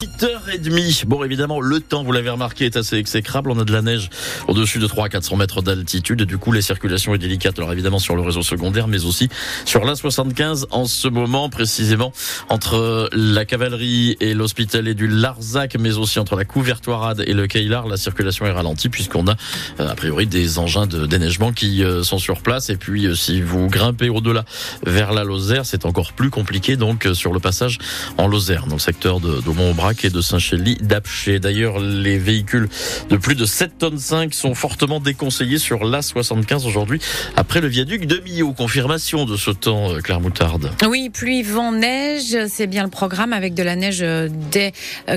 8h30. Bon, évidemment, le temps, vous l'avez remarqué, est assez exécrable. On a de la neige au-dessus de 3 à 400 mètres d'altitude. Du coup, les circulations est délicate. Alors, évidemment, sur le réseau secondaire, mais aussi sur l'A75 en ce moment, précisément entre la cavalerie et l'hôpital et du Larzac, mais aussi entre la Couvertoirade et le Keilar. La circulation est ralentie puisqu'on a, euh, a priori, des engins de déneigement qui euh, sont sur place. Et puis, euh, si vous grimpez au-delà vers la Lozère, c'est encore plus compliqué. Donc, sur le passage en Lozère, dans le secteur de Et de Saint-Chély d'Apché. D'ailleurs, les véhicules de plus de 7 tonnes 5 sont fortement déconseillés sur l'A75 aujourd'hui après le viaduc de Millau. Confirmation de ce temps, euh, Claire Moutarde. Oui, pluie, vent, neige, c'est bien le programme avec de la neige euh, dès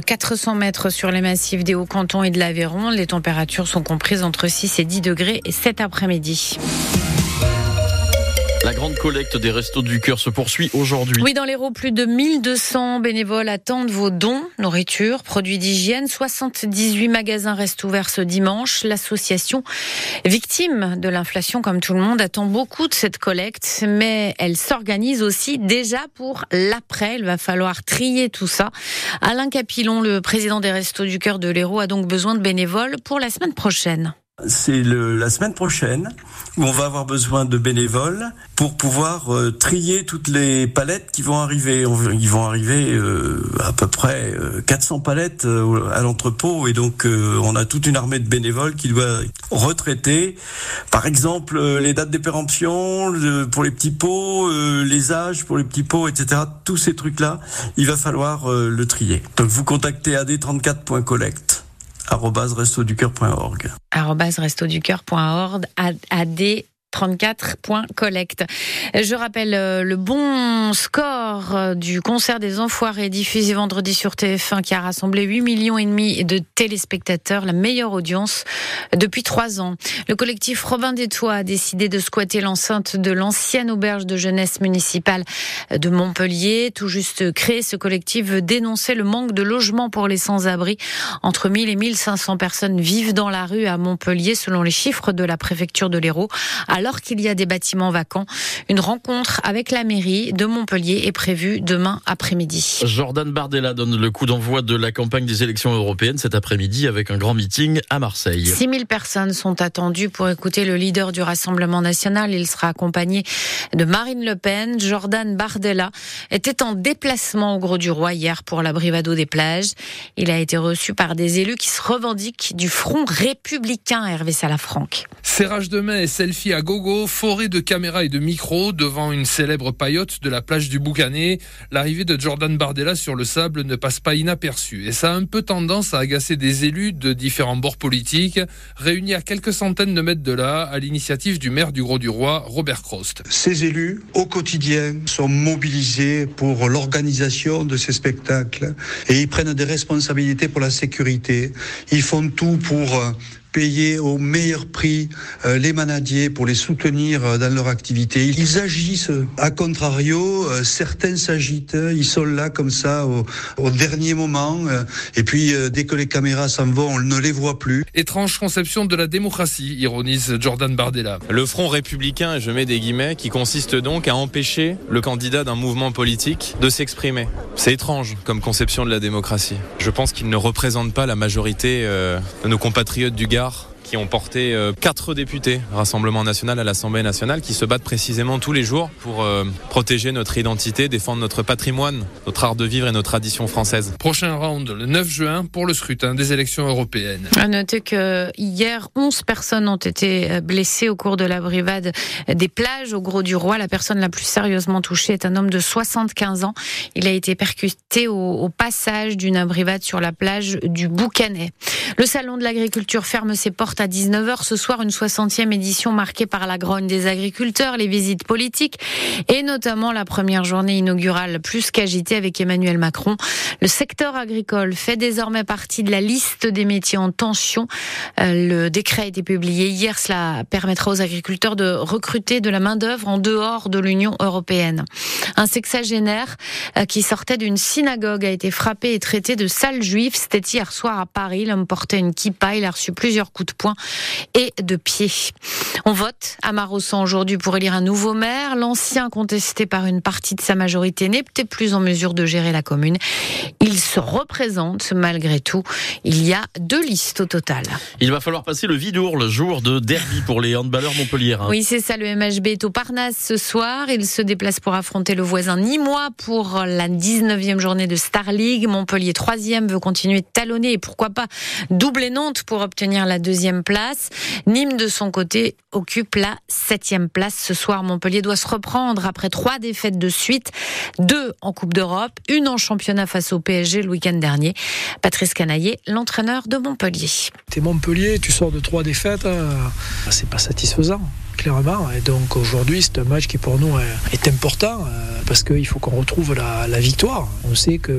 400 euh, mètres sur les massifs des Hauts-Cantons et de l'Aveyron. Les températures sont comprises entre 6 et 10 degrés et cet après-midi. La grande collecte des Restos du Cœur se poursuit aujourd'hui. Oui, dans l'Hérault, plus de 1200 bénévoles attendent vos dons, nourriture, produits d'hygiène. 78 magasins restent ouverts ce dimanche. L'association victime de l'inflation, comme tout le monde, attend beaucoup de cette collecte, mais elle s'organise aussi déjà pour l'après. Il va falloir trier tout ça. Alain Capillon, le président des Restos du Cœur de l'Hérault, a donc besoin de bénévoles pour la semaine prochaine c'est la semaine prochaine où on va avoir besoin de bénévoles pour pouvoir euh, trier toutes les palettes qui vont arriver. ils vont arriver euh, à peu près 400 euh, palettes à l'entrepôt et donc on a toute une armée de bénévoles qui doit retraiter, par exemple les dates de péremption pour les petits pots, les âges pour les petits pots, etc. Tous ces trucs-là, il va falloir le trier. Donc vous contactez ad34.collect restoducœur.org. restoducœur.org, AD 34.collect. Je rappelle euh, le bon score euh, du concert des Enfoirés diffusé vendredi sur TF1 qui a rassemblé 8 millions et demi de téléspectateurs, la meilleure audience depuis trois ans. Le collectif Robin des Toits a décidé de squatter l'enceinte de l'ancienne auberge de jeunesse municipale de Montpellier. Tout juste créé, ce collectif veut dénoncer le manque de logements pour les sans-abri. Entre 1000 et 1500 personnes vivent dans la rue à Montpellier selon les chiffres de la préfecture de l'Hérault alors qu'il y a des bâtiments vacants. Une rencontre avec la mairie de Montpellier est prévue demain après-midi. Jordan Bardella donne le coup d'envoi de la campagne des élections européennes cet après-midi avec un grand meeting à Marseille. 6000 personnes sont attendues pour écouter le leader du Rassemblement national. Il sera accompagné de Marine Le Pen. Jordan Bardella était en déplacement au Gros du Roi hier pour la Brivado des plages. Il a été reçu par des élus qui se revendiquent du front républicain, Hervé Salafranque. Serrage de main et selfie à gogo, forêt de caméras et de micros devant une célèbre paillote de la plage du Boucanet. L'arrivée de Jordan Bardella sur le sable ne passe pas inaperçue et ça a un peu tendance à agacer des élus de différents bords politiques réunis à quelques centaines de mètres de là à l'initiative du maire du Gros-du-Roi, Robert Crost. Ces élus, au quotidien, sont mobilisés pour l'organisation de ces spectacles et ils prennent des responsabilités pour la sécurité. Ils font tout pour euh, payer au meilleur prix euh, les manadiers pour les soutenir euh, dans leur activité. Ils agissent à contrario, euh, certains s'agitent, ils sont là comme ça au, au dernier moment et puis dès que les caméras s'en vont, on ne les voit plus. Étrange conception de la démocratie, ironise Jordan Bardella. Le front républicain, je mets des guillemets, qui consiste donc à empêcher le candidat d'un mouvement politique de s'exprimer. C'est étrange comme conception de la démocratie. Je pense qu'il ne représente pas la majorité de nos compatriotes du Gard milliards qui ont porté euh, quatre députés Rassemblement national à l'Assemblée nationale qui se battent précisément tous les jours pour euh, protéger notre identité, défendre notre patrimoine, notre art de vivre et nos traditions françaises. Prochain round le 9 juin pour le scrutin des élections européennes. À noter que hier, 11 personnes ont été euh, blessées au cours de la brivade des plages au Gros du Roi. La personne la plus sérieusement touchée est un homme de 75 ans. Il a été percuté au, au passage d'une brivade sur la plage du Boucanet. Le salon de l'agriculture ferme ses portes à 19h ce soir, une 60e édition marquée par la grogne des agriculteurs, les visites politiques et notamment la première journée inaugurale plus qu'agitée avec Emmanuel Macron. Le secteur agricole fait désormais partie de la liste des métiers en tension. Euh, le décret a été publié hier. Cela permettra aux agriculteurs de recruter de la main-d'œuvre en dehors de l'Union européenne. Un sexagénaire euh, qui sortait d'une synagogue a été frappé et traité de sale juif. C'était hier soir à Paris. L'homme portait une kippa. Il a reçu plusieurs coups de poing. Et de pied. On vote à Marossan aujourd'hui pour élire un nouveau maire. L'ancien contesté par une partie de sa majorité n'est peut-être plus en mesure de gérer la commune. Il se représente malgré tout. Il y a deux listes au total. Il va falloir passer le Vidour, le jour de derby pour les handballeurs Montpellier. Oui, c'est ça. Le MHB est au Parnasse ce soir. Il se déplace pour affronter le voisin Nîmois pour la 19e journée de Star League. Montpellier 3e veut continuer de talonner et pourquoi pas doubler Nantes pour obtenir la deuxième place. Nîmes de son côté occupe la septième place. Ce soir, Montpellier doit se reprendre après trois défaites de suite, deux en Coupe d'Europe, une en championnat face au PSG le week-end dernier. Patrice Canaillé, l'entraîneur de Montpellier. T'es Montpellier, tu sors de trois défaites, euh, c'est pas satisfaisant clairement. Et donc aujourd'hui, c'est un match qui pour nous est important euh, parce qu'il faut qu'on retrouve la, victoire. On sait que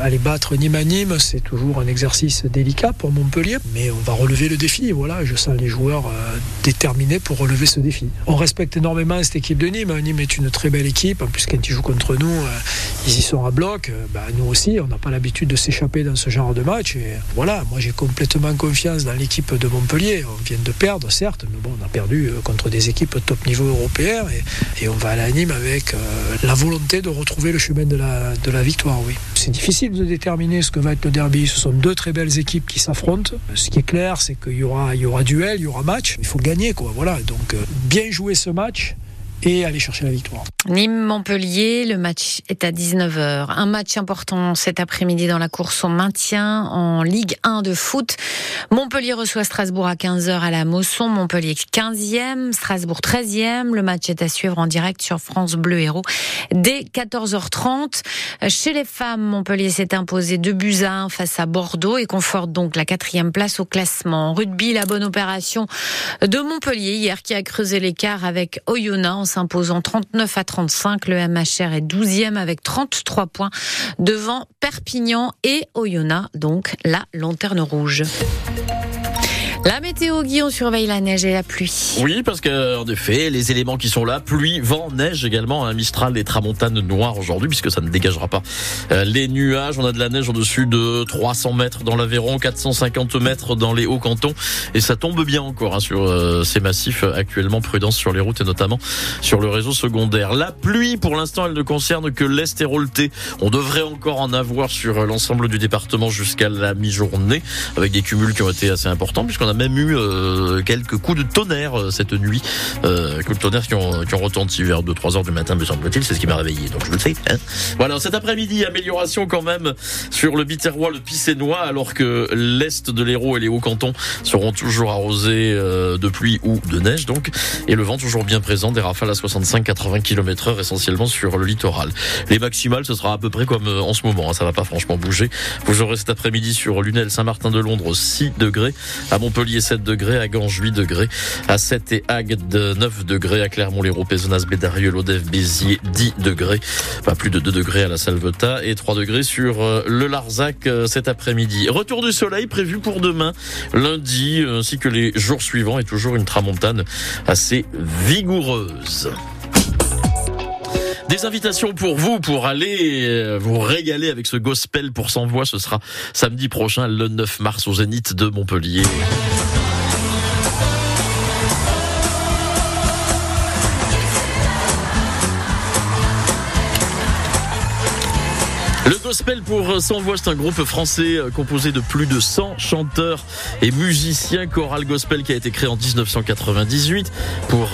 aller battre Nîmes à Nîmes, c'est toujours un exercice délicat pour Montpellier, mais on va relever le défi. Voilà, je sens les joueurs euh, déterminés pour relever ce défi. On respecte énormément cette équipe de Nîmes. Nîmes est une très belle équipe. En plus, quand ils jouent contre nous, euh, ils y sont à bloc. Bah, nous aussi, on n'a pas l'habitude de s'échapper dans ce genre de match. Et voilà, moi j'ai complètement confiance dans l'équipe de Montpellier. On vient de perdre, certes, mais bon, on a perdu contre des équipes top niveau européen et, on va à la avec euh, la volonté de retrouver le chemin de la, de la victoire, oui. C'est difficile de déterminer ce que va être le derby. Ce sont deux très belles équipes qui s'affrontent. Ce qui est clair, c'est qu'il y aura, y aura duel, il y aura match. Il faut gagner, quoi. Voilà. Donc, euh, bien jouer ce match et aller chercher la victoire. Nîmes-Montpellier, le match est à 19h. Un match important cet après-midi dans la course au maintien en Ligue 1 de foot. Montpellier reçoit Strasbourg à 15h à la Mosson. Montpellier 15e, Strasbourg 13e. Le match est à suivre en direct sur France Bleu Héros dès 14h30. Chez les femmes, Montpellier s'est imposé 2 buts à 1 face à Bordeaux et conforte donc la quatrième place au classement. En rugby, la bonne opération de Montpellier hier qui a creusé l'écart avec Oyonnax s'imposant 39 à 35. Le MHR est 12e avec 33 points devant Perpignan et Oyonnax, donc la lanterne rouge. La météo, Guillaume surveille la neige et la pluie. Oui, parce qu'en effet, les éléments qui sont là, pluie, vent, neige également, un Mistral et Tramontane noir aujourd'hui, puisque ça ne dégagera pas euh, les nuages. On a de la neige au-dessus de 300 mètres dans l'Aveyron, 450 mètres dans les hauts cantons, et ça tombe bien encore hein, sur euh, ces massifs actuellement. Prudence sur les routes et notamment sur le réseau secondaire. La pluie, pour l'instant, elle ne concerne que l'Est et On devrait encore en avoir sur l'ensemble du département jusqu'à la mi-journée, avec des cumuls qui ont été assez importants, puisqu'on a même eu euh, quelques coups de tonnerre euh, cette nuit. Euh, coups de tonnerre qui ont, retenti vers 2-3 heures du matin, me semble-t-il. C'est ce qui m'a réveillé, donc je le sais. Hein. voilà, cet après-midi, amélioration quand même sur le Biterrois, le Pissénois, alors que l'Est de l'Hérault et les Hauts-Cantons seront toujours arrosés de pluie ou de neige, donc. Et le vent toujours bien présent, des rafales à 65-80 km heure essentiellement sur le littoral. Les maximales, ce sera à peu près comme en ce moment. Hein, ça va pas franchement bouger. Vous aurez cet après-midi sur Lunel, Saint-Martin de Londres 6 degrés. À Montpellier, Montpellier 7 degrés, à Ganges 8 degrés, à 7 et Agde 9 degrés, à Clermont-Lérault, Pézenas, Bédarieux, Lodève, Béziers 10 degrés, pas plus de 2 degrés à la Salvetat et 3 degrés sur euh, le Larzac euh, cet après-midi. Retour du soleil prévu pour demain, lundi, ainsi que les jours suivants et toujours une tramontane assez vigoureuse. Des invitations pour vous pour aller euh, vous régaler avec ce gospel pour sans voix. Ce sera samedi prochain, le 9 mars, au Zénith de Montpellier. Gospel pour Sans Voix, c'est un groupe français euh, composé de plus de 100 chanteurs et musiciens. Choral gospel qui a été créé en 1998 pour